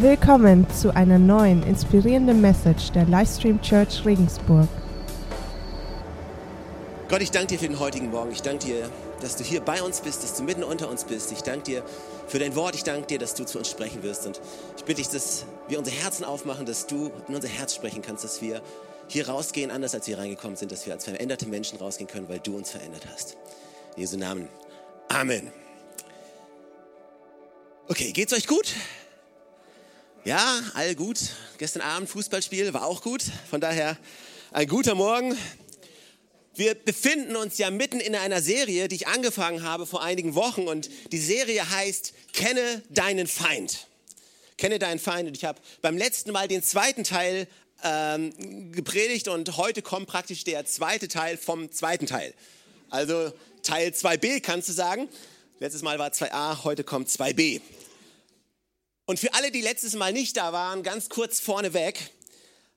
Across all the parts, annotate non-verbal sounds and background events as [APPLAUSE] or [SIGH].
Willkommen zu einer neuen inspirierenden Message der Livestream Church Regensburg. Gott, ich danke dir für den heutigen Morgen. Ich danke dir, dass du hier bei uns bist, dass du mitten unter uns bist. Ich danke dir für dein Wort. Ich danke dir, dass du zu uns sprechen wirst. Und ich bitte dich, dass wir unsere Herzen aufmachen, dass du in unser Herz sprechen kannst, dass wir hier rausgehen, anders als wir reingekommen sind, dass wir als veränderte Menschen rausgehen können, weil du uns verändert hast. In Jesu Namen. Amen. Okay, geht's euch gut? Ja, all gut. Gestern Abend Fußballspiel war auch gut. Von daher ein guter Morgen. Wir befinden uns ja mitten in einer Serie, die ich angefangen habe vor einigen Wochen. Und die Serie heißt Kenne deinen Feind. Kenne deinen Feind. Und ich habe beim letzten Mal den zweiten Teil ähm, gepredigt und heute kommt praktisch der zweite Teil vom zweiten Teil. Also Teil 2b kannst du sagen. Letztes Mal war 2a, heute kommt 2b. Und für alle, die letztes Mal nicht da waren, ganz kurz vorneweg,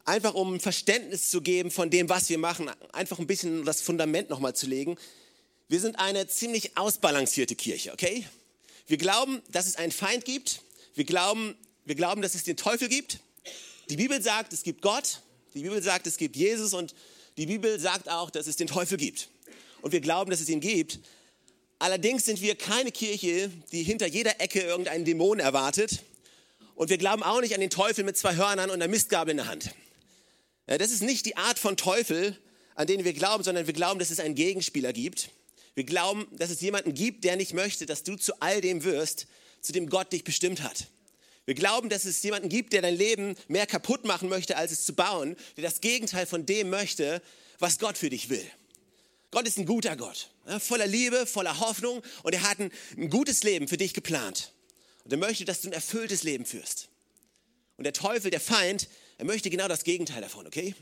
einfach um Verständnis zu geben von dem, was wir machen, einfach ein bisschen das Fundament nochmal zu legen. Wir sind eine ziemlich ausbalancierte Kirche, okay? Wir glauben, dass es einen Feind gibt. Wir glauben, wir glauben, dass es den Teufel gibt. Die Bibel sagt, es gibt Gott. Die Bibel sagt, es gibt Jesus. Und die Bibel sagt auch, dass es den Teufel gibt. Und wir glauben, dass es ihn gibt. Allerdings sind wir keine Kirche, die hinter jeder Ecke irgendeinen Dämon erwartet und wir glauben auch nicht an den Teufel mit zwei Hörnern und einer Mistgabel in der Hand. Ja, das ist nicht die Art von Teufel, an den wir glauben, sondern wir glauben, dass es einen Gegenspieler gibt. Wir glauben, dass es jemanden gibt, der nicht möchte, dass du zu all dem wirst, zu dem Gott dich bestimmt hat. Wir glauben, dass es jemanden gibt, der dein Leben mehr kaputt machen möchte, als es zu bauen, der das Gegenteil von dem möchte, was Gott für dich will. Gott ist ein guter Gott, voller Liebe, voller Hoffnung und er hat ein, ein gutes Leben für dich geplant. Und er möchte, dass du ein erfülltes Leben führst. Und der Teufel, der Feind, er möchte genau das Gegenteil davon, okay?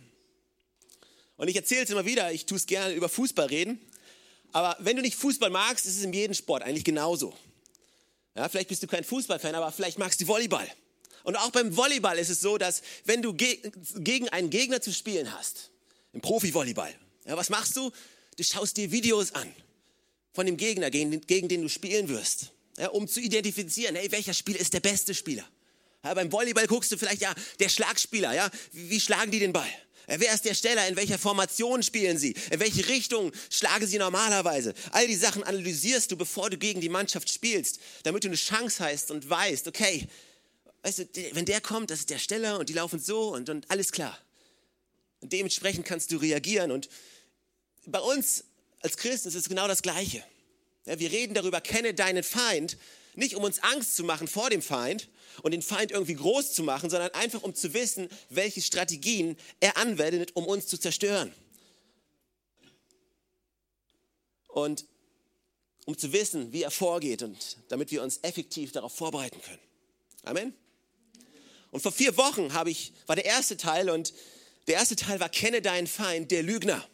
Und ich erzähle es immer wieder, ich tue es gerne über Fußball reden. Aber wenn du nicht Fußball magst, ist es in jedem Sport eigentlich genauso. Ja, vielleicht bist du kein Fußballfan, aber vielleicht magst du Volleyball. Und auch beim Volleyball ist es so, dass wenn du ge gegen einen Gegner zu spielen hast, im Profi-Volleyball, ja, was machst du? Du schaust dir Videos an von dem Gegner, gegen den du spielen wirst ja, um zu identifizieren, hey, welcher Spieler ist der beste Spieler? Ja, beim Volleyball guckst du vielleicht, ja, der Schlagspieler, ja, wie, wie schlagen die den Ball? Ja, wer ist der Steller? In welcher Formation spielen sie? In welche Richtung schlagen sie normalerweise? All die Sachen analysierst du, bevor du gegen die Mannschaft spielst, damit du eine Chance hast und weißt, okay, weißt du, wenn der kommt, das ist der Steller und die laufen so und, und alles klar. Und dementsprechend kannst du reagieren. Und bei uns als Christen ist es genau das Gleiche. Wir reden darüber, kenne deinen Feind, nicht um uns Angst zu machen vor dem Feind und den Feind irgendwie groß zu machen, sondern einfach um zu wissen, welche Strategien er anwendet, um uns zu zerstören. Und um zu wissen, wie er vorgeht und damit wir uns effektiv darauf vorbereiten können. Amen. Und vor vier Wochen habe ich, war der erste Teil und der erste Teil war, kenne deinen Feind, der Lügner.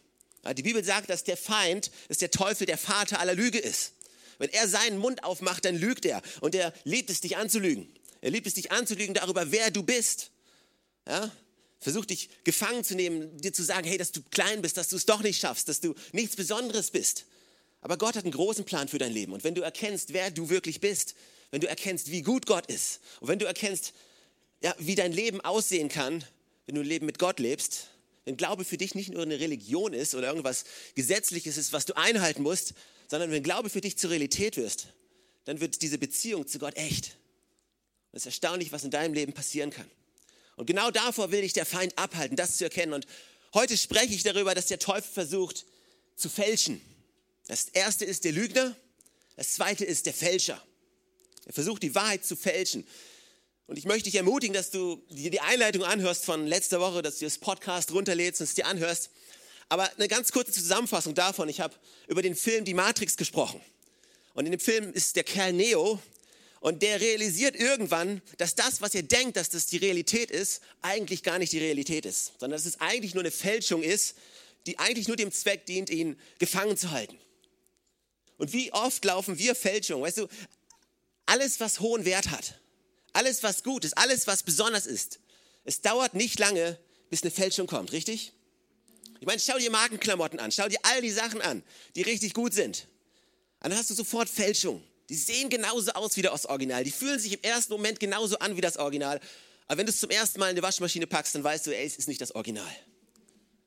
Die Bibel sagt, dass der Feind, dass der Teufel der Vater aller Lüge ist. Wenn er seinen Mund aufmacht, dann lügt er. Und er liebt es, dich anzulügen. Er liebt es, dich anzulügen darüber, wer du bist. Ja? Versucht dich gefangen zu nehmen, dir zu sagen, hey, dass du klein bist, dass du es doch nicht schaffst, dass du nichts Besonderes bist. Aber Gott hat einen großen Plan für dein Leben. Und wenn du erkennst, wer du wirklich bist, wenn du erkennst, wie gut Gott ist, und wenn du erkennst, ja, wie dein Leben aussehen kann, wenn du ein Leben mit Gott lebst, wenn Glaube für dich nicht nur eine Religion ist oder irgendwas Gesetzliches ist, was du einhalten musst, sondern wenn Glaube für dich zur Realität wirst, dann wird diese Beziehung zu Gott echt. Und es ist erstaunlich, was in deinem Leben passieren kann. Und genau davor will dich der Feind abhalten, das zu erkennen. Und heute spreche ich darüber, dass der Teufel versucht zu fälschen. Das erste ist der Lügner, das zweite ist der Fälscher. Er versucht die Wahrheit zu fälschen. Und ich möchte dich ermutigen, dass du dir die Einleitung anhörst von letzter Woche, dass du das Podcast runterlädst und es dir anhörst. Aber eine ganz kurze Zusammenfassung davon. Ich habe über den Film Die Matrix gesprochen. Und in dem Film ist der Kerl Neo und der realisiert irgendwann, dass das, was er denkt, dass das die Realität ist, eigentlich gar nicht die Realität ist, sondern dass es eigentlich nur eine Fälschung ist, die eigentlich nur dem Zweck dient, ihn gefangen zu halten. Und wie oft laufen wir Fälschungen? Weißt du, alles, was hohen Wert hat, alles, was gut ist, alles, was besonders ist, es dauert nicht lange, bis eine Fälschung kommt, richtig? Ich meine, schau dir Markenklamotten an, schau dir all die Sachen an, die richtig gut sind. dann hast du sofort Fälschung. Die sehen genauso aus wie das Original. Die fühlen sich im ersten Moment genauso an wie das Original. Aber wenn du es zum ersten Mal in eine Waschmaschine packst, dann weißt du, ey, es ist nicht das Original.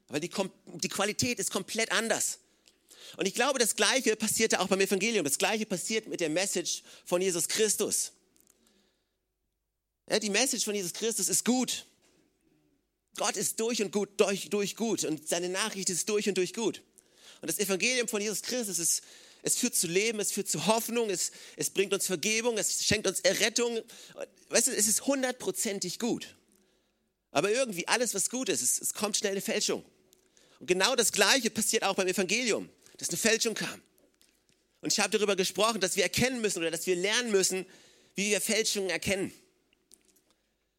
Weil die, die Qualität ist komplett anders. Und ich glaube, das Gleiche passierte auch beim Evangelium. Das Gleiche passiert mit der Message von Jesus Christus. Ja, die Message von Jesus Christus ist gut. Gott ist durch und gut, durch, durch gut. Und seine Nachricht ist durch und durch gut. Und das Evangelium von Jesus Christus ist, es führt zu Leben, es führt zu Hoffnung, es, es bringt uns Vergebung, es schenkt uns Errettung. Weißt du, es ist hundertprozentig gut. Aber irgendwie alles, was gut ist, es, es kommt schnell eine Fälschung. Und genau das Gleiche passiert auch beim Evangelium, dass eine Fälschung kam. Und ich habe darüber gesprochen, dass wir erkennen müssen oder dass wir lernen müssen, wie wir Fälschungen erkennen.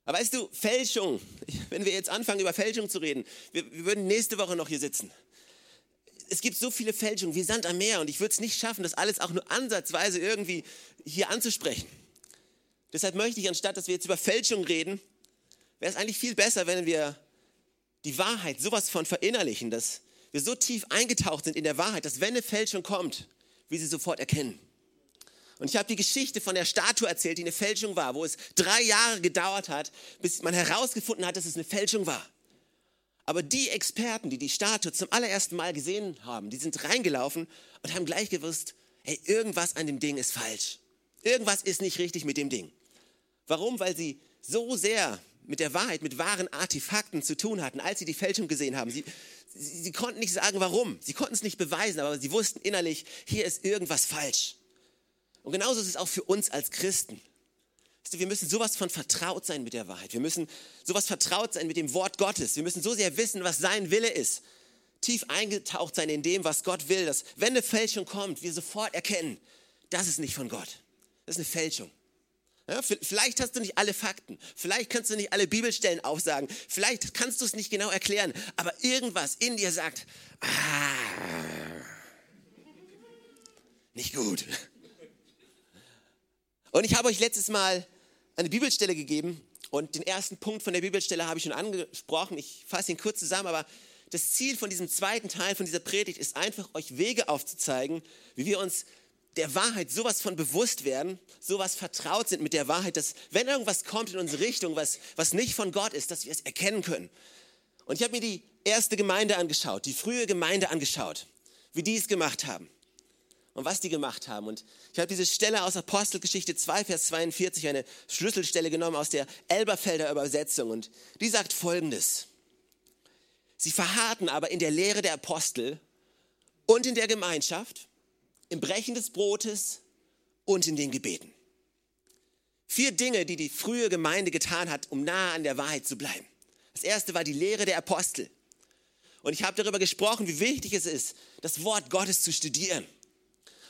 Aber weißt du, Fälschung, wenn wir jetzt anfangen, über Fälschung zu reden, wir, wir würden nächste Woche noch hier sitzen. Es gibt so viele Fälschungen wie Sand am Meer und ich würde es nicht schaffen, das alles auch nur ansatzweise irgendwie hier anzusprechen. Deshalb möchte ich, anstatt dass wir jetzt über Fälschung reden, wäre es eigentlich viel besser, wenn wir die Wahrheit sowas von verinnerlichen, dass wir so tief eingetaucht sind in der Wahrheit, dass wenn eine Fälschung kommt, wir sie sofort erkennen. Und ich habe die Geschichte von der Statue erzählt, die eine Fälschung war, wo es drei Jahre gedauert hat, bis man herausgefunden hat, dass es eine Fälschung war. Aber die Experten, die die Statue zum allerersten Mal gesehen haben, die sind reingelaufen und haben gleich gewusst, hey, irgendwas an dem Ding ist falsch. Irgendwas ist nicht richtig mit dem Ding. Warum? Weil sie so sehr mit der Wahrheit, mit wahren Artefakten zu tun hatten, als sie die Fälschung gesehen haben. Sie, sie, sie konnten nicht sagen, warum. Sie konnten es nicht beweisen, aber sie wussten innerlich, hier ist irgendwas falsch. Und genauso ist es auch für uns als Christen. Wir müssen sowas von vertraut sein mit der Wahrheit. Wir müssen sowas vertraut sein mit dem Wort Gottes. Wir müssen so sehr wissen, was sein Wille ist. Tief eingetaucht sein in dem, was Gott will, dass wenn eine Fälschung kommt, wir sofort erkennen, das ist nicht von Gott. Das ist eine Fälschung. Ja, vielleicht hast du nicht alle Fakten, vielleicht kannst du nicht alle Bibelstellen aufsagen, vielleicht kannst du es nicht genau erklären, aber irgendwas in dir sagt, ah, nicht gut. Und ich habe euch letztes Mal eine Bibelstelle gegeben und den ersten Punkt von der Bibelstelle habe ich schon angesprochen. Ich fasse ihn kurz zusammen, aber das Ziel von diesem zweiten Teil von dieser Predigt ist einfach, euch Wege aufzuzeigen, wie wir uns der Wahrheit sowas von bewusst werden, sowas vertraut sind mit der Wahrheit, dass wenn irgendwas kommt in unsere Richtung, was, was nicht von Gott ist, dass wir es erkennen können. Und ich habe mir die erste Gemeinde angeschaut, die frühe Gemeinde angeschaut, wie die es gemacht haben und was die gemacht haben. Und ich habe diese Stelle aus Apostelgeschichte 2, Vers 42, eine Schlüsselstelle genommen aus der Elberfelder Übersetzung. Und die sagt folgendes. Sie verharrten aber in der Lehre der Apostel und in der Gemeinschaft, im Brechen des Brotes und in den Gebeten. Vier Dinge, die die frühe Gemeinde getan hat, um nahe an der Wahrheit zu bleiben. Das erste war die Lehre der Apostel. Und ich habe darüber gesprochen, wie wichtig es ist, das Wort Gottes zu studieren.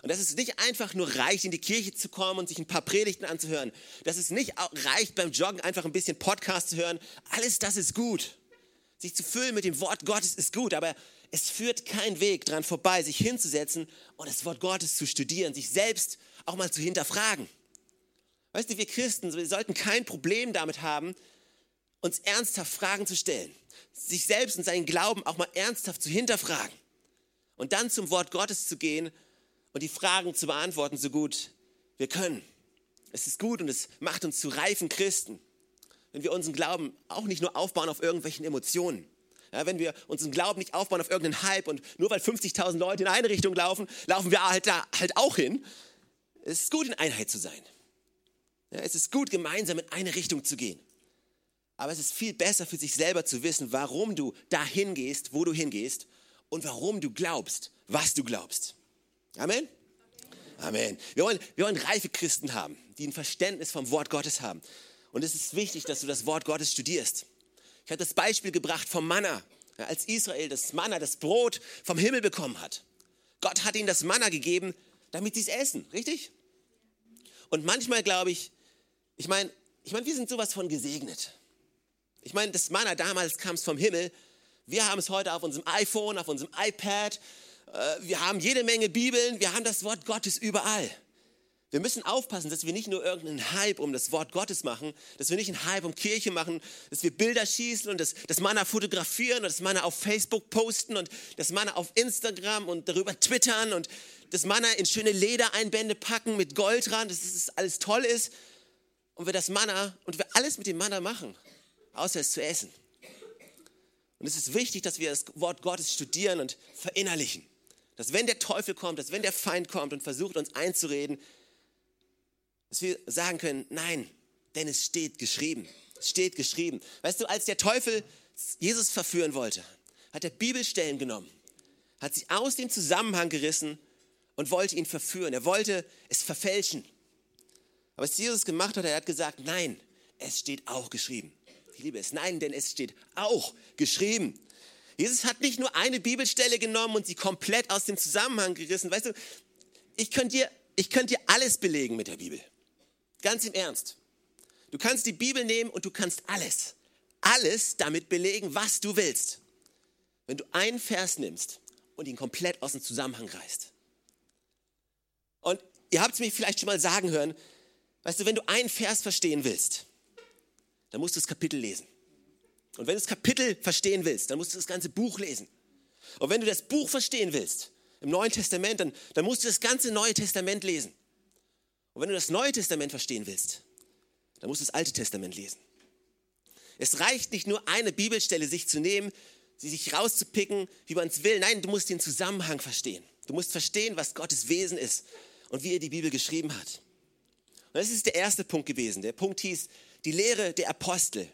Und dass es nicht einfach nur reicht, in die Kirche zu kommen und sich ein paar Predigten anzuhören. Dass es nicht reicht, beim Joggen einfach ein bisschen Podcast zu hören. Alles das ist gut. Sich zu füllen mit dem Wort Gottes ist gut, aber es führt kein Weg dran vorbei, sich hinzusetzen und das Wort Gottes zu studieren, sich selbst auch mal zu hinterfragen. Weißt du, wir Christen, wir sollten kein Problem damit haben, uns ernsthaft Fragen zu stellen, sich selbst und seinen Glauben auch mal ernsthaft zu hinterfragen und dann zum Wort Gottes zu gehen und die Fragen zu beantworten, so gut wir können. Es ist gut und es macht uns zu reifen Christen, wenn wir unseren Glauben auch nicht nur aufbauen auf irgendwelchen Emotionen. Ja, wenn wir unseren Glauben nicht aufbauen auf irgendeinen Hype und nur weil 50.000 Leute in eine Richtung laufen, laufen wir halt da halt auch hin. Es ist gut, in Einheit zu sein. Ja, es ist gut, gemeinsam in eine Richtung zu gehen. Aber es ist viel besser für sich selber zu wissen, warum du dahin gehst, wo du hingehst und warum du glaubst, was du glaubst. Amen? Amen. Wir wollen, wir wollen reife Christen haben, die ein Verständnis vom Wort Gottes haben. Und es ist wichtig, dass du das Wort Gottes studierst. Ich habe das Beispiel gebracht vom Manna, als Israel das Manna, das Brot vom Himmel bekommen hat. Gott hat ihnen das Manna gegeben, damit sie es essen, richtig? Und manchmal glaube ich, ich meine, ich meine, wir sind sowas von gesegnet. Ich meine, das Manna damals kam es vom Himmel. Wir haben es heute auf unserem iPhone, auf unserem iPad, wir haben jede Menge Bibeln, wir haben das Wort Gottes überall. Wir müssen aufpassen, dass wir nicht nur irgendeinen Hype um das Wort Gottes machen, dass wir nicht einen Hype um Kirche machen, dass wir Bilder schießen und das, das Manna fotografieren und das Manna auf Facebook posten und das Manna auf Instagram und darüber twittern und das Manna in schöne Ledereinbände packen mit Gold dran, dass das alles toll ist und wir das Manna und wir alles mit dem Manna machen, außer es zu essen. Und es ist wichtig, dass wir das Wort Gottes studieren und verinnerlichen. Dass wenn der Teufel kommt, dass wenn der Feind kommt und versucht uns einzureden, dass wir sagen können, nein, denn es steht geschrieben. Es steht geschrieben. Weißt du, als der Teufel Jesus verführen wollte, hat er Bibelstellen genommen, hat sie aus dem Zusammenhang gerissen und wollte ihn verführen. Er wollte es verfälschen. Aber was Jesus gemacht hat, er hat gesagt, nein, es steht auch geschrieben. Ich liebe es. Nein, denn es steht auch geschrieben. Jesus hat nicht nur eine Bibelstelle genommen und sie komplett aus dem Zusammenhang gerissen. Weißt du, ich könnte dir, ich könnte dir alles belegen mit der Bibel. Ganz im Ernst. Du kannst die Bibel nehmen und du kannst alles, alles damit belegen, was du willst. Wenn du einen Vers nimmst und ihn komplett aus dem Zusammenhang reißt. Und ihr habt es mich vielleicht schon mal sagen hören, weißt du, wenn du einen Vers verstehen willst, dann musst du das Kapitel lesen. Und wenn du das Kapitel verstehen willst, dann musst du das ganze Buch lesen. Und wenn du das Buch verstehen willst, im Neuen Testament, dann, dann musst du das ganze Neue Testament lesen. Und wenn du das Neue Testament verstehen willst, dann musst du das Alte Testament lesen. Es reicht nicht nur eine Bibelstelle sich zu nehmen, sie sich rauszupicken, wie man es will. Nein, du musst den Zusammenhang verstehen. Du musst verstehen, was Gottes Wesen ist und wie er die Bibel geschrieben hat. Und das ist der erste Punkt gewesen. Der Punkt hieß die Lehre der Apostel.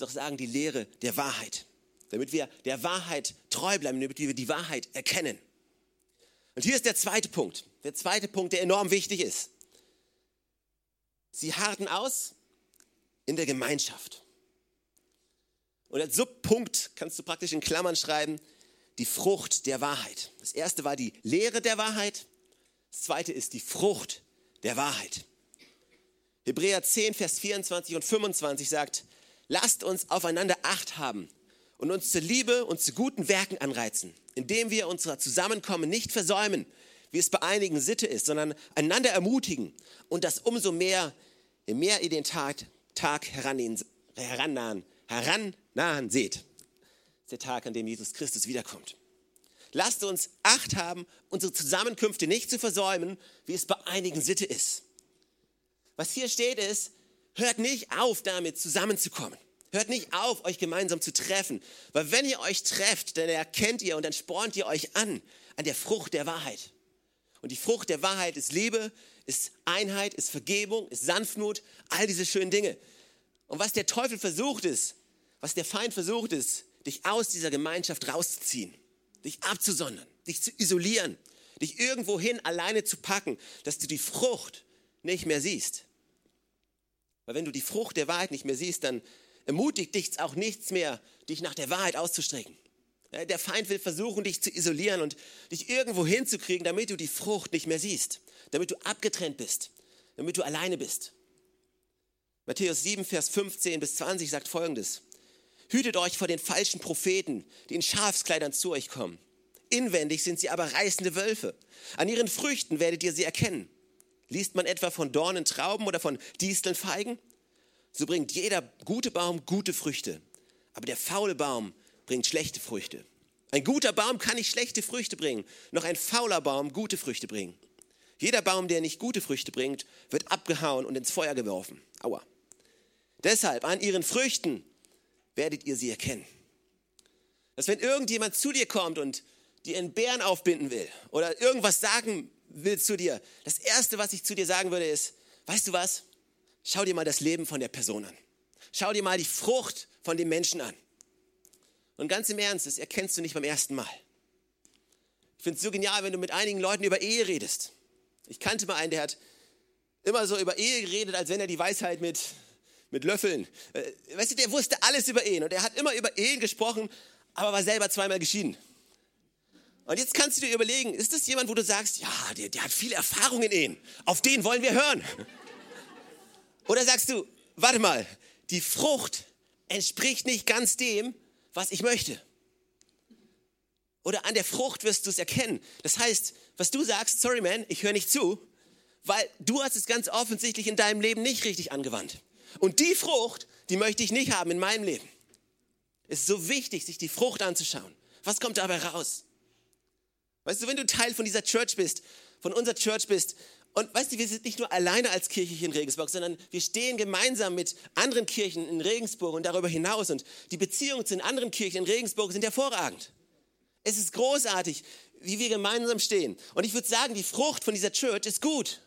Ich soll sagen, die Lehre der Wahrheit. Damit wir der Wahrheit treu bleiben, damit wir die Wahrheit erkennen. Und hier ist der zweite Punkt. Der zweite Punkt, der enorm wichtig ist. Sie harten aus in der Gemeinschaft. Und als Subpunkt kannst du praktisch in Klammern schreiben, die Frucht der Wahrheit. Das erste war die Lehre der Wahrheit. Das zweite ist die Frucht der Wahrheit. Hebräer 10, Vers 24 und 25 sagt, lasst uns aufeinander Acht haben und uns zur Liebe und zu guten Werken anreizen, indem wir unser Zusammenkommen nicht versäumen, wie es bei einigen Sitte ist, sondern einander ermutigen und das umso mehr, je mehr ihr den Tag, Tag herannahen, herannahen seht. Das ist der Tag, an dem Jesus Christus wiederkommt. Lasst uns Acht haben, unsere Zusammenkünfte nicht zu versäumen, wie es bei einigen Sitte ist. Was hier steht ist, hört nicht auf damit zusammenzukommen. Hört nicht auf, euch gemeinsam zu treffen. Weil wenn ihr euch trefft, dann erkennt ihr und dann spornt ihr euch an, an der Frucht der Wahrheit. Und die Frucht der Wahrheit ist Liebe, ist Einheit, ist Vergebung, ist Sanftmut, all diese schönen Dinge. Und was der Teufel versucht ist, was der Feind versucht ist, dich aus dieser Gemeinschaft rauszuziehen, dich abzusondern, dich zu isolieren, dich irgendwohin alleine zu packen, dass du die Frucht nicht mehr siehst. Weil wenn du die Frucht der Wahrheit nicht mehr siehst, dann ermutigt dich auch nichts mehr, dich nach der Wahrheit auszustrecken. Der Feind will versuchen, dich zu isolieren und dich irgendwo hinzukriegen, damit du die Frucht nicht mehr siehst, damit du abgetrennt bist, damit du alleine bist. Matthäus 7, Vers 15 bis 20 sagt folgendes. Hütet euch vor den falschen Propheten, die in Schafskleidern zu euch kommen. Inwendig sind sie aber reißende Wölfe. An ihren Früchten werdet ihr sie erkennen. Liest man etwa von Dornen Trauben oder von Disteln Feigen? So bringt jeder gute Baum gute Früchte, aber der faule Baum bringt schlechte Früchte. Ein guter Baum kann nicht schlechte Früchte bringen, noch ein fauler Baum gute Früchte bringen. Jeder Baum, der nicht gute Früchte bringt, wird abgehauen und ins Feuer geworfen. Aua. Deshalb an ihren Früchten werdet ihr sie erkennen. Dass wenn irgendjemand zu dir kommt und dir einen Bären aufbinden will oder irgendwas sagen will zu dir, das Erste, was ich zu dir sagen würde, ist, weißt du was? Schau dir mal das Leben von der Person an. Schau dir mal die Frucht von dem Menschen an. Und ganz im Ernst, das erkennst du nicht beim ersten Mal. Ich finde es so genial, wenn du mit einigen Leuten über Ehe redest. Ich kannte mal einen, der hat immer so über Ehe geredet, als wenn er die Weisheit mit, mit Löffeln. Äh, weißt du, der wusste alles über Ehen und er hat immer über Ehen gesprochen, aber war selber zweimal geschieden. Und jetzt kannst du dir überlegen, ist das jemand, wo du sagst, ja, der, der hat viel Erfahrung in Ehen, auf den wollen wir hören? Oder sagst du, warte mal, die Frucht entspricht nicht ganz dem, was ich möchte. Oder an der Frucht wirst du es erkennen. Das heißt, was du sagst, sorry man, ich höre nicht zu, weil du hast es ganz offensichtlich in deinem Leben nicht richtig angewandt. Und die Frucht, die möchte ich nicht haben in meinem Leben. Es ist so wichtig, sich die Frucht anzuschauen. Was kommt dabei raus? Weißt du, wenn du Teil von dieser Church bist, von unserer Church bist, und weißt du, wir sind nicht nur alleine als Kirche hier in Regensburg, sondern wir stehen gemeinsam mit anderen Kirchen in Regensburg und darüber hinaus. Und die Beziehungen zu den anderen Kirchen in Regensburg sind hervorragend. Es ist großartig, wie wir gemeinsam stehen. Und ich würde sagen, die Frucht von dieser Church ist gut.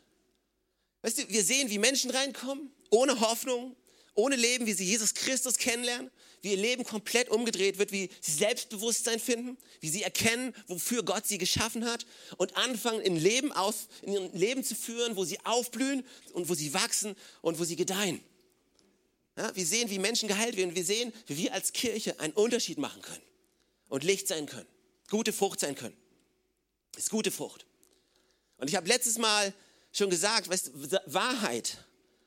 Weißt du, wir sehen, wie Menschen reinkommen, ohne Hoffnung, ohne Leben, wie sie Jesus Christus kennenlernen, wie ihr Leben komplett umgedreht wird, wie sie Selbstbewusstsein finden, wie sie erkennen, wofür Gott sie geschaffen hat und anfangen, ein Leben, aus, ein Leben zu führen, wo sie aufblühen und wo sie wachsen und wo sie gedeihen. Ja, wir sehen, wie Menschen geheilt werden. Wir sehen, wie wir als Kirche einen Unterschied machen können und Licht sein können, gute Frucht sein können. Ist gute Frucht. Und ich habe letztes Mal schon gesagt, weißt, Wahrheit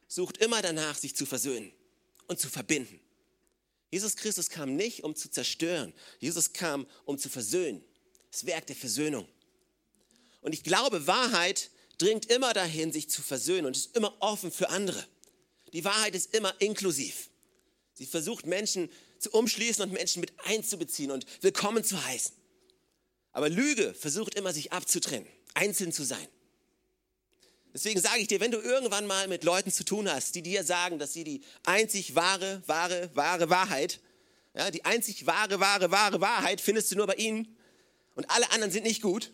sucht immer danach, sich zu versöhnen und zu verbinden. Jesus Christus kam nicht, um zu zerstören. Jesus kam, um zu versöhnen. Das Werk der Versöhnung. Und ich glaube, Wahrheit dringt immer dahin, sich zu versöhnen und ist immer offen für andere. Die Wahrheit ist immer inklusiv. Sie versucht Menschen zu umschließen und Menschen mit einzubeziehen und willkommen zu heißen. Aber Lüge versucht immer, sich abzutrennen, einzeln zu sein. Deswegen sage ich dir, wenn du irgendwann mal mit Leuten zu tun hast, die dir sagen, dass sie die einzig wahre, wahre, wahre Wahrheit, ja, die einzig wahre, wahre, wahre Wahrheit findest du nur bei ihnen und alle anderen sind nicht gut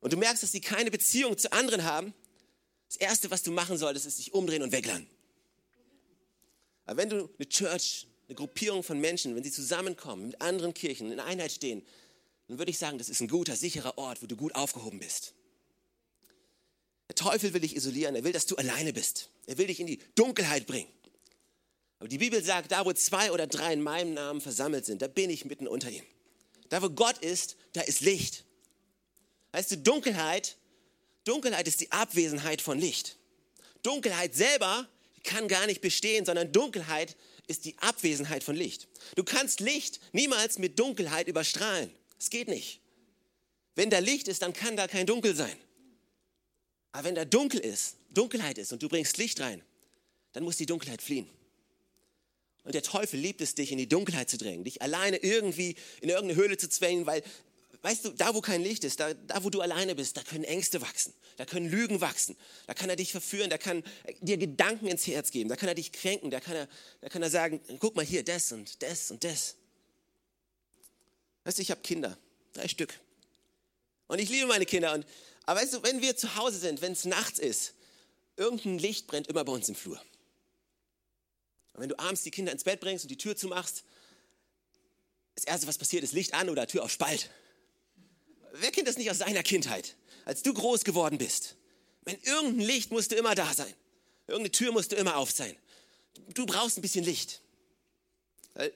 und du merkst, dass sie keine Beziehung zu anderen haben, das Erste, was du machen solltest, ist dich umdrehen und weglassen. Aber wenn du eine Church, eine Gruppierung von Menschen, wenn sie zusammenkommen, mit anderen Kirchen in Einheit stehen, dann würde ich sagen, das ist ein guter, sicherer Ort, wo du gut aufgehoben bist. Der Teufel will dich isolieren, er will, dass du alleine bist. Er will dich in die Dunkelheit bringen. Aber die Bibel sagt, da wo zwei oder drei in meinem Namen versammelt sind, da bin ich mitten unter ihnen. Da wo Gott ist, da ist Licht. Weißt du, Dunkelheit, Dunkelheit ist die Abwesenheit von Licht. Dunkelheit selber kann gar nicht bestehen, sondern Dunkelheit ist die Abwesenheit von Licht. Du kannst Licht niemals mit Dunkelheit überstrahlen. Es geht nicht. Wenn da Licht ist, dann kann da kein Dunkel sein. Aber wenn da dunkel ist, Dunkelheit ist und du bringst Licht rein, dann muss die Dunkelheit fliehen. Und der Teufel liebt es, dich in die Dunkelheit zu drängen, dich alleine irgendwie in irgendeine Höhle zu zwängen, weil, weißt du, da wo kein Licht ist, da, da wo du alleine bist, da können Ängste wachsen, da können Lügen wachsen, da kann er dich verführen, da kann dir Gedanken ins Herz geben, da kann er dich kränken, da kann er, da kann er sagen, guck mal hier, das und das und das. Weißt du, ich habe Kinder, drei Stück. Und ich liebe meine Kinder und aber weißt du, wenn wir zu Hause sind, wenn es nachts ist, irgendein Licht brennt immer bei uns im Flur. Und wenn du abends die Kinder ins Bett bringst und die Tür zumachst, das Erste, was passiert, ist Licht an oder Tür auf Spalt. Wer kennt das nicht aus seiner Kindheit, als du groß geworden bist? Wenn irgendein Licht musste immer da sein. Irgendeine Tür musste immer auf sein. Du brauchst ein bisschen Licht.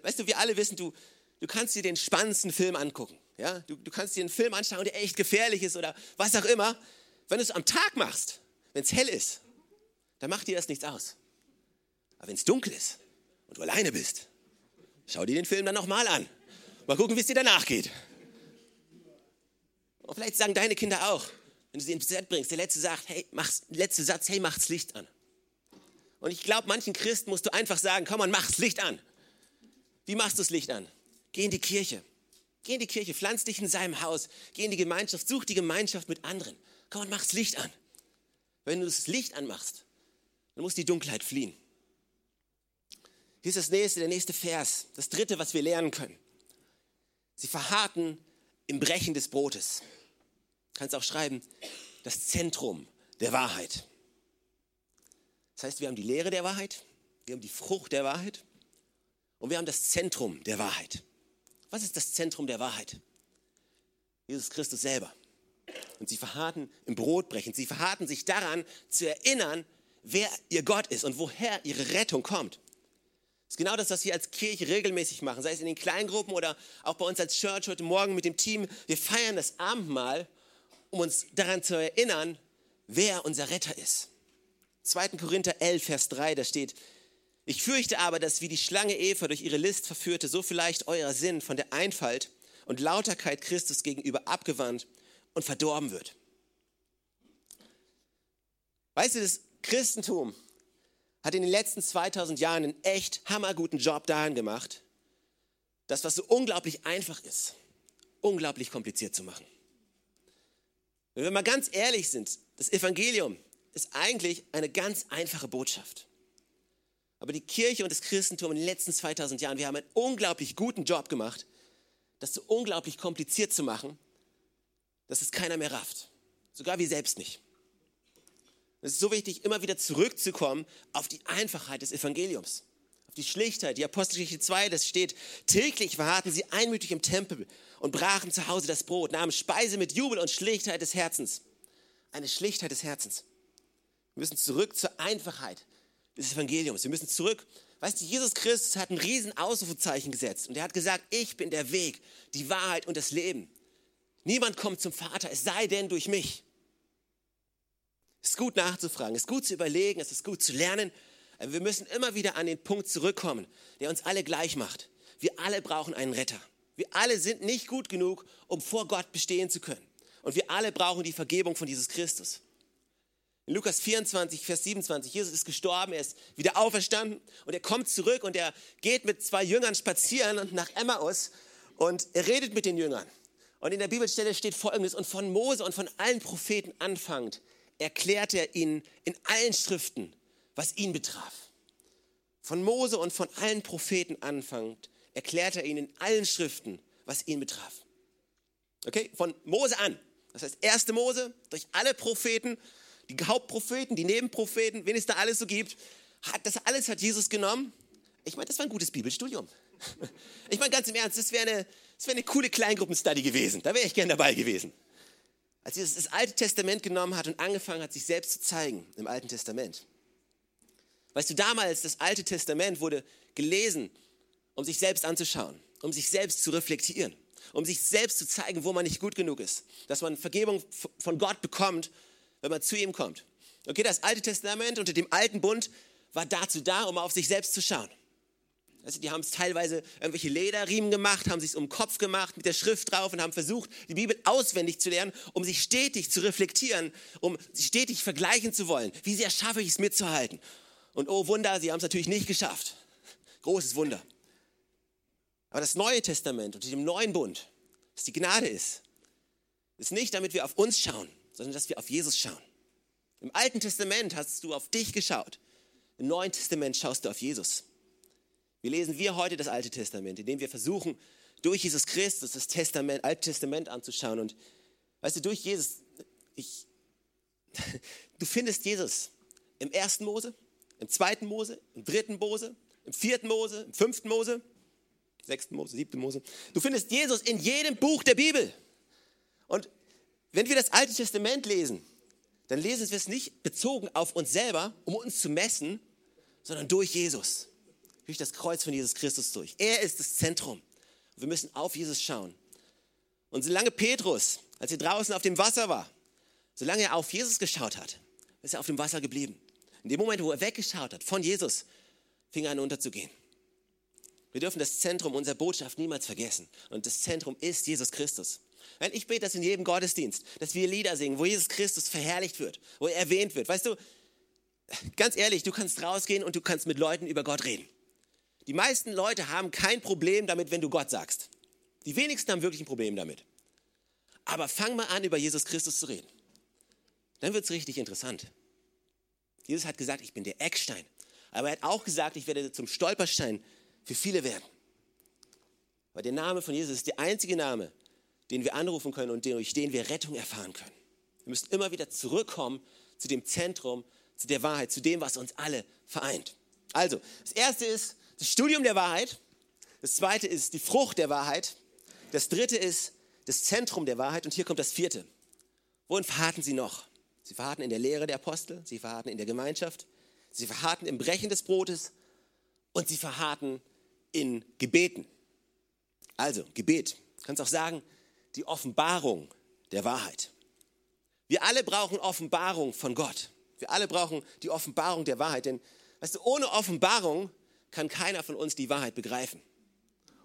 Weißt du, wir alle wissen, du, du kannst dir den spannendsten Film angucken. Ja, du, du kannst dir einen Film anschauen, der echt gefährlich ist oder was auch immer. Wenn du es am Tag machst, wenn es hell ist, dann macht dir das nichts aus. Aber wenn es dunkel ist und du alleine bist, schau dir den Film dann nochmal an. Mal gucken, wie es dir danach geht. Und vielleicht sagen deine Kinder auch, wenn du sie ins Bett bringst, der letzte, sagt, hey, mach's, letzte Satz, hey, mach's Licht an. Und ich glaube, manchen Christen musst du einfach sagen, komm mal, mach's Licht an. Wie machst du das Licht an? Geh in die Kirche. Geh in die Kirche, pflanz dich in seinem Haus, geh in die Gemeinschaft, such die Gemeinschaft mit anderen. Komm und mach's Licht an. Wenn du das Licht anmachst, dann muss die Dunkelheit fliehen. Hier ist das nächste, der nächste Vers, das dritte, was wir lernen können. Sie verharrten im Brechen des Brotes. Du kannst auch schreiben, das Zentrum der Wahrheit. Das heißt, wir haben die Lehre der Wahrheit, wir haben die Frucht der Wahrheit und wir haben das Zentrum der Wahrheit. Was ist das Zentrum der Wahrheit? Jesus Christus selber. Und sie verharrten im Brotbrechen. Sie verharrten sich daran, zu erinnern, wer ihr Gott ist und woher ihre Rettung kommt. Das ist genau das, was wir als Kirche regelmäßig machen, sei es in den Kleingruppen oder auch bei uns als Church heute Morgen mit dem Team. Wir feiern das Abendmahl, um uns daran zu erinnern, wer unser Retter ist. 2. Korinther 11, Vers 3, da steht, ich fürchte aber, dass wie die Schlange Eva durch ihre List verführte, so vielleicht euer Sinn von der Einfalt und Lauterkeit Christus gegenüber abgewandt und verdorben wird. Weißt du, das Christentum hat in den letzten 2000 Jahren einen echt hammerguten Job daran gemacht, das, was so unglaublich einfach ist, unglaublich kompliziert zu machen. Wenn wir mal ganz ehrlich sind, das Evangelium ist eigentlich eine ganz einfache Botschaft. Aber die Kirche und das Christentum in den letzten 2000 Jahren, wir haben einen unglaublich guten Job gemacht, das so unglaublich kompliziert zu machen, dass es keiner mehr rafft. Sogar wir selbst nicht. Es ist so wichtig, immer wieder zurückzukommen auf die Einfachheit des Evangeliums, auf die Schlichtheit. Die Apostelgeschichte 2, das steht, täglich verharrten sie einmütig im Tempel und brachen zu Hause das Brot, nahmen Speise mit Jubel und Schlichtheit des Herzens. Eine Schlichtheit des Herzens. Wir müssen zurück zur Einfachheit des Evangeliums. Wir müssen zurück. Weißt du, Jesus Christus hat ein riesen Ausrufezeichen gesetzt und er hat gesagt, ich bin der Weg, die Wahrheit und das Leben. Niemand kommt zum Vater, es sei denn durch mich. Es ist gut nachzufragen, es ist gut zu überlegen, es ist gut zu lernen. Aber wir müssen immer wieder an den Punkt zurückkommen, der uns alle gleich macht. Wir alle brauchen einen Retter. Wir alle sind nicht gut genug, um vor Gott bestehen zu können. Und wir alle brauchen die Vergebung von Jesus Christus. In Lukas 24, Vers 27, Jesus ist gestorben, er ist wieder auferstanden und er kommt zurück und er geht mit zwei Jüngern spazieren nach Emmaus und er redet mit den Jüngern. Und in der Bibelstelle steht folgendes, und von Mose und von allen Propheten anfangend erklärte er ihnen in allen Schriften, was ihn betraf. Von Mose und von allen Propheten anfangend erklärte er ihnen in allen Schriften, was ihn betraf. Okay, von Mose an. Das heißt, erste Mose durch alle Propheten die Hauptpropheten, die Nebenpropheten, wen es da alles so gibt. Hat, das alles hat Jesus genommen. Ich meine, das war ein gutes Bibelstudium. [LAUGHS] Ich meine, ganz im Ernst, das wäre eine, wär eine coole Kleingruppenstudy gewesen. Da wäre ich gern dabei gewesen. Als Jesus das Alte Testament genommen hat und angefangen hat, sich selbst zu zeigen im Alten Testament. Weißt du, damals, das Alte Testament wurde gelesen, um sich selbst anzuschauen, um sich selbst zu reflektieren, um sich selbst zu zeigen, wo man nicht gut genug ist. Dass man Vergebung von Gott bekommt wenn man zu ihm kommt. Okay, das Alte Testament unter dem alten Bund war dazu da, um auf sich selbst zu schauen. Also die haben es teilweise irgendwelche Lederriemen gemacht, haben sich um den Kopf gemacht mit der Schrift drauf und haben versucht, die Bibel auswendig zu lernen, um sich stetig zu reflektieren, um sich stetig vergleichen zu wollen. Wie sehr schaffe ich es mitzuhalten? Und oh Wunder, sie haben es natürlich nicht geschafft. Großes Wunder. Aber das Neue Testament unter dem neuen Bund, das die Gnade ist, ist nicht, damit wir auf uns schauen, sondern dass wir auf Jesus schauen. Im Alten Testament hast du auf dich geschaut. Im Neuen Testament schaust du auf Jesus. Wie lesen wir heute das Alte Testament, indem wir versuchen, durch Jesus Christus das Testament, Alte Testament anzuschauen. Und weißt du, durch Jesus, ich, [LAUGHS] du findest Jesus im ersten Mose, im zweiten Mose, im dritten Mose, im vierten Mose, im fünften Mose, sechsten Mose, siebten Mose. Du findest Jesus in jedem Buch der Bibel. Wenn wir das Alte Testament lesen, dann lesen wir es nicht bezogen auf uns selber, um uns zu messen, sondern durch Jesus, durch das Kreuz von Jesus Christus durch. Er ist das Zentrum. Wir müssen auf Jesus schauen. Und solange Petrus, als er draußen auf dem Wasser war, solange er auf Jesus geschaut hat, ist er auf dem Wasser geblieben. In dem Moment, wo er weggeschaut hat von Jesus, fing er an unterzugehen. Wir dürfen das Zentrum unserer Botschaft niemals vergessen. Und das Zentrum ist Jesus Christus. Ich bete das in jedem Gottesdienst, dass wir Lieder singen, wo Jesus Christus verherrlicht wird, wo er erwähnt wird. Weißt du, ganz ehrlich, du kannst rausgehen und du kannst mit Leuten über Gott reden. Die meisten Leute haben kein Problem damit, wenn du Gott sagst. Die wenigsten haben wirklich ein Problem damit. Aber fang mal an, über Jesus Christus zu reden. Dann wird es richtig interessant. Jesus hat gesagt, ich bin der Eckstein. Aber er hat auch gesagt, ich werde zum Stolperstein für viele werden. Weil der Name von Jesus ist der einzige Name, den wir anrufen können und durch den wir Rettung erfahren können. Wir müssen immer wieder zurückkommen zu dem Zentrum, zu der Wahrheit, zu dem, was uns alle vereint. Also, das erste ist das Studium der Wahrheit. Das zweite ist die Frucht der Wahrheit. Das dritte ist das Zentrum der Wahrheit. Und hier kommt das vierte. Wohin verharrten sie noch? Sie verharrten in der Lehre der Apostel, sie verharrten in der Gemeinschaft, sie verharrten im Brechen des Brotes und sie verharrten in Gebeten. Also, Gebet. Du kannst auch sagen, die Offenbarung der Wahrheit. Wir alle brauchen Offenbarung von Gott. Wir alle brauchen die Offenbarung der Wahrheit. Denn, weißt du, ohne Offenbarung kann keiner von uns die Wahrheit begreifen.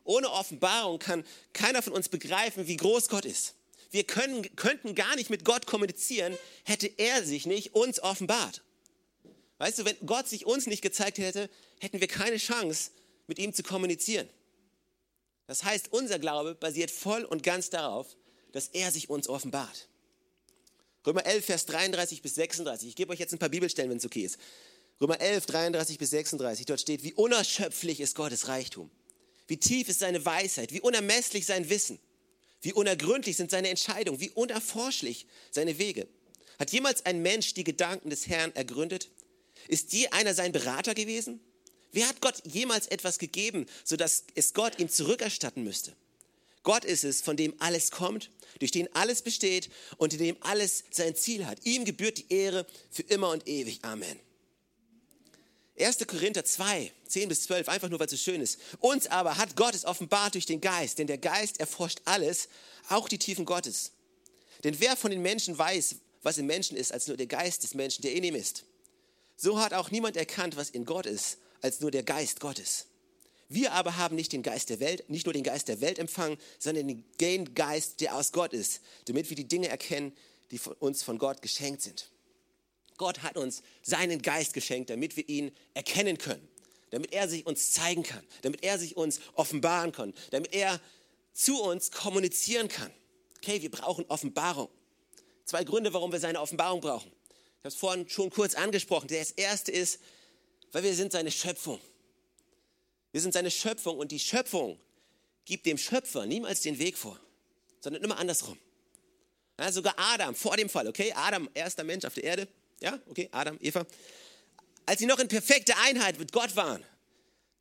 Ohne Offenbarung kann keiner von uns begreifen, wie groß Gott ist, wir können, könnten gar nicht mit Gott kommunizieren, hätte er sich nicht uns offenbart. Weißt du, wenn Gott sich uns nicht gezeigt hätte, hätten wir keine Chance, mit ihm zu kommunizieren. Das heißt, unser Glaube basiert voll und ganz darauf, dass er sich uns offenbart. Römer 11, Vers 33 bis 36. Ich gebe euch jetzt ein paar Bibelstellen, wenn es okay ist. Römer 11, 33 bis 36. Dort steht, wie unerschöpflich ist Gottes Reichtum. Wie tief ist seine Weisheit, wie unermesslich sein Wissen, wie unergründlich sind seine Entscheidungen, wie unerforschlich seine Wege. Hat jemals ein Mensch die Gedanken des Herrn ergründet? Ist je einer sein Berater gewesen? Wer hat Gott jemals etwas gegeben, sodass es Gott ihm zurückerstatten müsste? Gott ist es, von dem alles kommt, durch den alles besteht und in dem alles sein Ziel hat. Ihm gebührt die Ehre für immer und ewig. Amen. 1. Korinther 2, 10 bis 12, einfach nur, weil es so schön ist. Uns aber hat Gott es offenbart durch den Geist, denn der Geist erforscht alles, auch die Tiefen Gottes. Denn wer von den Menschen weiß, was im Menschen ist, als nur der Geist des Menschen, der in ihm ist? So hat auch niemand erkannt, was in Gott ist, als nur der Geist Gottes. Wir aber haben nicht den Geist der Welt, nicht nur den Geist der Welt empfangen, sondern den Geist, der aus Gott ist, damit wir die Dinge erkennen, die uns von Gott geschenkt sind. Gott hat uns seinen Geist geschenkt, damit wir ihn erkennen können, damit er sich uns zeigen kann, damit er sich uns offenbaren kann, damit er zu uns kommunizieren kann. Okay, wir brauchen Offenbarung. Zwei Gründe, warum wir seine Offenbarung brauchen. Ich habe es vorhin schon kurz angesprochen. Das erste ist, weil wir sind seine Schöpfung. Wir sind seine Schöpfung und die Schöpfung gibt dem Schöpfer niemals den Weg vor, sondern immer andersrum. Ja, sogar Adam vor dem Fall, okay? Adam, erster Mensch auf der Erde, ja, okay, Adam, Eva. Als sie noch in perfekter Einheit mit Gott waren,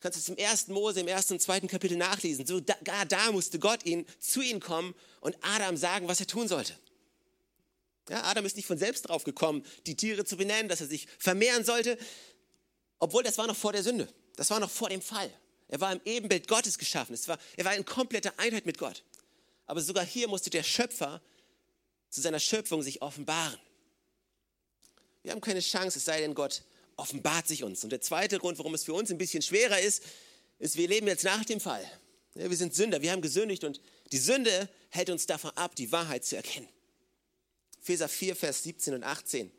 kannst du es im ersten Mose, im ersten und zweiten Kapitel nachlesen. Sogar da musste Gott ihn, zu ihnen kommen und Adam sagen, was er tun sollte. Ja, Adam ist nicht von selbst drauf gekommen, die Tiere zu benennen, dass er sich vermehren sollte, obwohl das war noch vor der Sünde. Das war noch vor dem Fall. Er war im Ebenbild Gottes geschaffen. Es war, er war in kompletter Einheit mit Gott. Aber sogar hier musste der Schöpfer zu seiner Schöpfung sich offenbaren. Wir haben keine Chance, es sei denn, Gott offenbart sich uns. Und der zweite Grund, warum es für uns ein bisschen schwerer ist, ist, wir leben jetzt nach dem Fall. Ja, wir sind Sünder, wir haben gesündigt und die Sünde hält uns davon ab, die Wahrheit zu erkennen. Epheser 4, Vers 17 und 18.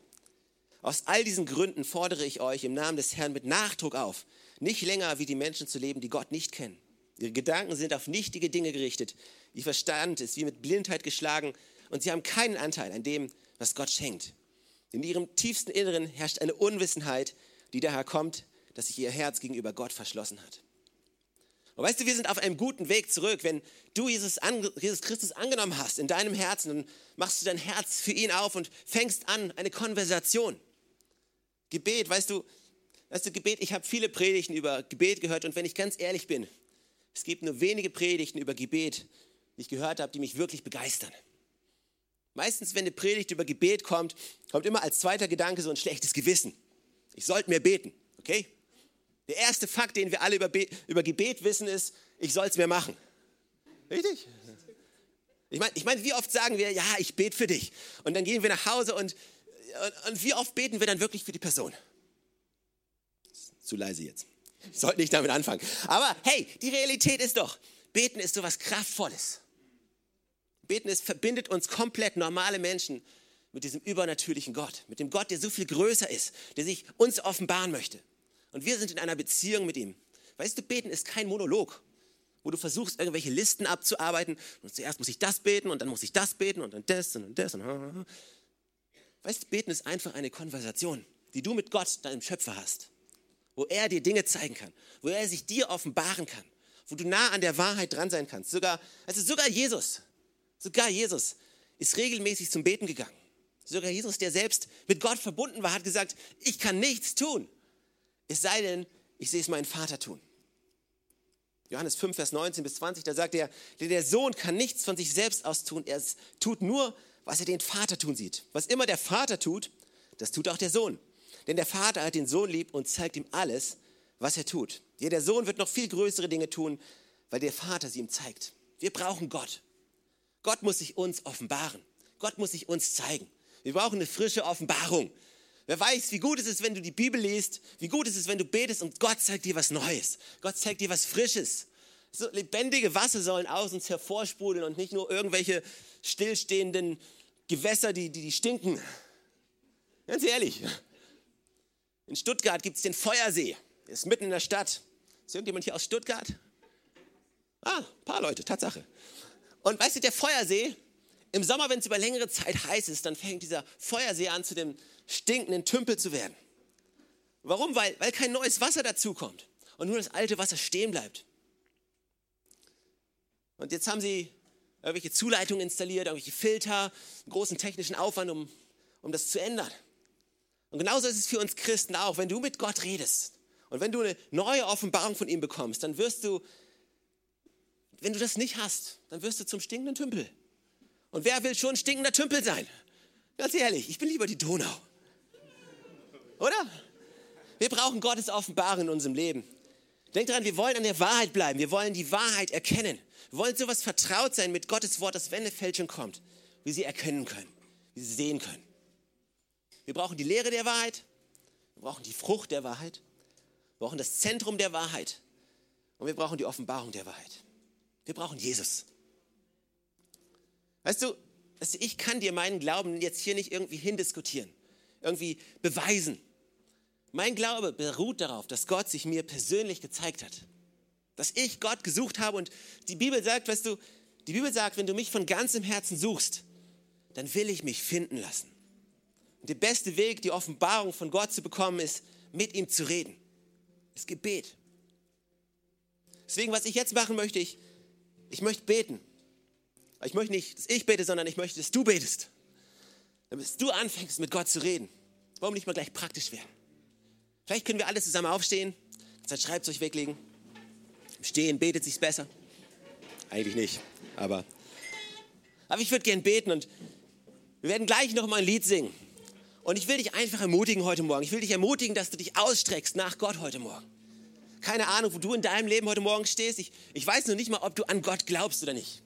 Aus all diesen Gründen fordere ich euch im Namen des Herrn mit Nachdruck auf, nicht länger wie die Menschen zu leben, die Gott nicht kennen. Ihre Gedanken sind auf nichtige Dinge gerichtet. Ihr Verstand ist wie mit Blindheit geschlagen und sie haben keinen Anteil an dem, was Gott schenkt. In ihrem tiefsten Inneren herrscht eine Unwissenheit, die daher kommt, dass sich ihr Herz gegenüber Gott verschlossen hat. Und weißt du, wir sind auf einem guten Weg zurück. Wenn du Jesus, Jesus, Christus angenommen hast in deinem Herzen, dann machst du dein Herz für ihn auf und fängst an eine Konversation. Gebet, weißt du, weißt du, Gebet, ich habe viele Predigten über Gebet gehört und wenn ich ganz ehrlich bin, es gibt nur wenige Predigten über Gebet, die ich gehört habe, die mich wirklich begeistern. Meistens, wenn eine Predigt über Gebet kommt, kommt immer als zweiter Gedanke so ein schlechtes Gewissen. Ich sollte mehr beten, okay? Der erste Fakt, den wir alle über, Be über Gebet wissen, ist, ich soll es mehr machen. Richtig? Ich meine, ich mein, wie oft sagen wir, ja, ich bete für dich. Und dann gehen wir nach Hause und, und, und wie oft beten wir dann wirklich für die Person? Zu leise jetzt. Ich [LAUGHS] sollte nicht damit anfangen. Aber hey, die Realität ist doch, beten ist so was Kraftvolles. Beten ist, verbindet uns komplett normale Menschen mit diesem übernatürlichen Gott, mit dem Gott, der so viel größer ist, der sich uns offenbaren möchte. Und wir sind in einer Beziehung mit ihm. Weißt du, beten ist kein Monolog, wo du versuchst, irgendwelche Listen abzuarbeiten. Und zuerst muss ich das beten und dann muss ich das beten und dann das und das. Und weißt du, beten ist einfach eine Konversation, die du mit Gott, deinem Schöpfer, hast. Wo er dir Dinge zeigen kann, wo er sich dir offenbaren kann, wo du nah an der Wahrheit dran sein kannst. Sogar, also sogar Jesus, Sogar Jesus ist regelmäßig zum Beten gegangen. Sogar Jesus, der selbst mit Gott verbunden war, hat gesagt, ich kann nichts tun. Es sei denn, ich sehe es meinen Vater tun. Johannes 5, Vers 19 bis 20, da sagt er, der Sohn kann nichts von sich selbst aus tun. Er tut nur, was er den Vater tun sieht. Was immer der Vater tut, das tut auch der Sohn. Denn der Vater hat den Sohn lieb und zeigt ihm alles, was er tut. Ja, der Sohn wird noch viel größere Dinge tun, weil der Vater sie ihm zeigt. Wir brauchen Gott. Gott muss sich uns offenbaren. Gott muss sich uns zeigen. Wir brauchen eine frische Offenbarung. Wer weiß, wie gut es ist, wenn du die Bibel liest, wie gut es ist, wenn du betest und Gott zeigt dir was Neues. Gott zeigt dir was Frisches. So lebendige Wasser sollen aus uns hervorsprudeln und nicht nur irgendwelche stillstehenden Gewässer, die, die, die stinken. Ganz ehrlich. In Stuttgart gibt es den Feuersee. Der ist mitten in der Stadt. Ist irgendjemand hier aus Stuttgart? Ah, ein paar Leute, Tatsache. Und weißt du, der Feuersee, im Sommer, wenn es über längere Zeit heiß ist, dann fängt dieser Feuersee an, zu dem stinkenden Tümpel zu werden. Warum? Weil, weil kein neues Wasser dazukommt und nur das alte Wasser stehen bleibt. Und jetzt haben sie irgendwelche Zuleitungen installiert, irgendwelche Filter, großen technischen Aufwand, um, um das zu ändern. Und genauso ist es für uns Christen auch. Wenn du mit Gott redest und wenn du eine neue Offenbarung von ihm bekommst, dann wirst du, wenn du das nicht hast, dann wirst du zum stinkenden Tümpel. Und wer will schon stinkender Tümpel sein? Ganz ehrlich, ich bin lieber die Donau. Oder? Wir brauchen Gottes Offenbarung in unserem Leben. Denk daran, wir wollen an der Wahrheit bleiben. Wir wollen die Wahrheit erkennen. Wir wollen sowas vertraut sein mit Gottes Wort, das wenn eine Fälschung kommt, wie sie erkennen können, wie sie sehen können. Wir brauchen die Lehre der Wahrheit. Wir brauchen die Frucht der Wahrheit. Wir brauchen das Zentrum der Wahrheit. Und wir brauchen die Offenbarung der Wahrheit. Wir brauchen Jesus. Weißt du, ich kann dir meinen Glauben jetzt hier nicht irgendwie hindiskutieren, irgendwie beweisen. Mein Glaube beruht darauf, dass Gott sich mir persönlich gezeigt hat. Dass ich Gott gesucht habe und die Bibel sagt, weißt du, die Bibel sagt, wenn du mich von ganzem Herzen suchst, dann will ich mich finden lassen. Und der beste Weg, die Offenbarung von Gott zu bekommen, ist, mit ihm zu reden. Das Gebet. Deswegen, was ich jetzt machen möchte, ich, ich möchte beten. Ich möchte nicht, dass ich bete, sondern ich möchte, dass du betest. Damit du anfängst, mit Gott zu reden. Warum nicht mal gleich praktisch werden? Vielleicht können wir alle zusammen aufstehen, sein Schreibzeug weglegen. Stehen betet sich's besser. Eigentlich nicht, aber. Aber ich würde gern beten und wir werden gleich noch mal ein Lied singen. Und ich will dich einfach ermutigen heute Morgen. Ich will dich ermutigen, dass du dich ausstreckst nach Gott heute Morgen. Keine Ahnung, wo du in deinem Leben heute Morgen stehst. Ich, ich weiß noch nicht mal, ob du an Gott glaubst oder nicht.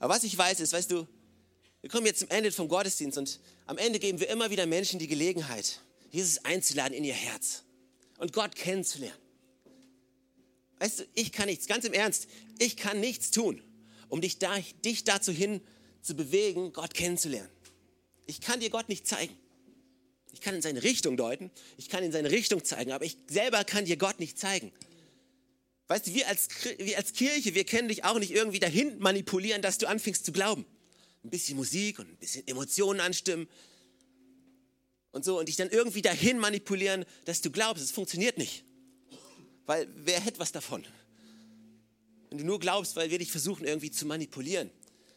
Aber was ich weiß ist, weißt du, wir kommen jetzt zum Ende vom Gottesdienst und am Ende geben wir immer wieder Menschen die Gelegenheit, Jesus einzuladen in ihr Herz und Gott kennenzulernen. Weißt du, ich kann nichts, ganz im Ernst, ich kann nichts tun, um dich, da, dich dazu hin zu bewegen, Gott kennenzulernen. Ich kann dir Gott nicht zeigen. Ich kann in seine Richtung deuten, ich kann in seine Richtung zeigen, aber ich selber kann dir Gott nicht zeigen. Weißt du, wir als, wir als Kirche, wir können dich auch nicht irgendwie dahin manipulieren, dass du anfängst zu glauben. Ein bisschen Musik und ein bisschen Emotionen anstimmen und so und dich dann irgendwie dahin manipulieren, dass du glaubst. Es funktioniert nicht. Weil wer hätte was davon? Wenn du nur glaubst, weil wir dich versuchen irgendwie zu manipulieren,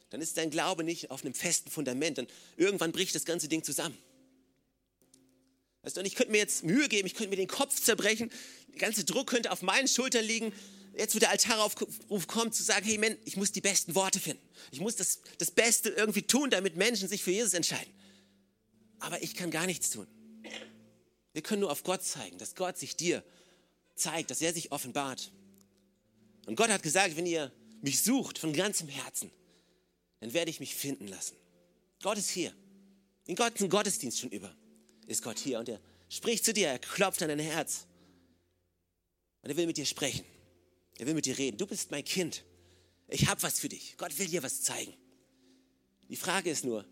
dann ist dein Glaube nicht auf einem festen Fundament. Dann irgendwann bricht das ganze Ding zusammen. Weißt du, und ich könnte mir jetzt Mühe geben, ich könnte mir den Kopf zerbrechen, der ganze Druck könnte auf meinen Schultern liegen. Jetzt, wo der Altaraufruf kommt, zu sagen, hey Mann, ich muss die besten Worte finden. Ich muss das, das Beste irgendwie tun, damit Menschen sich für Jesus entscheiden. Aber ich kann gar nichts tun. Wir können nur auf Gott zeigen, dass Gott sich dir zeigt, dass er sich offenbart. Und Gott hat gesagt, wenn ihr mich sucht von ganzem Herzen, dann werde ich mich finden lassen. Gott ist hier. In ein Gottesdienst schon über ist Gott hier und er spricht zu dir, er klopft an dein Herz. Und er will mit dir sprechen. Er will mit dir reden. Du bist mein Kind. Ich habe was für dich. Gott will dir was zeigen. Die Frage ist nur,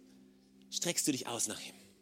streckst du dich aus nach ihm?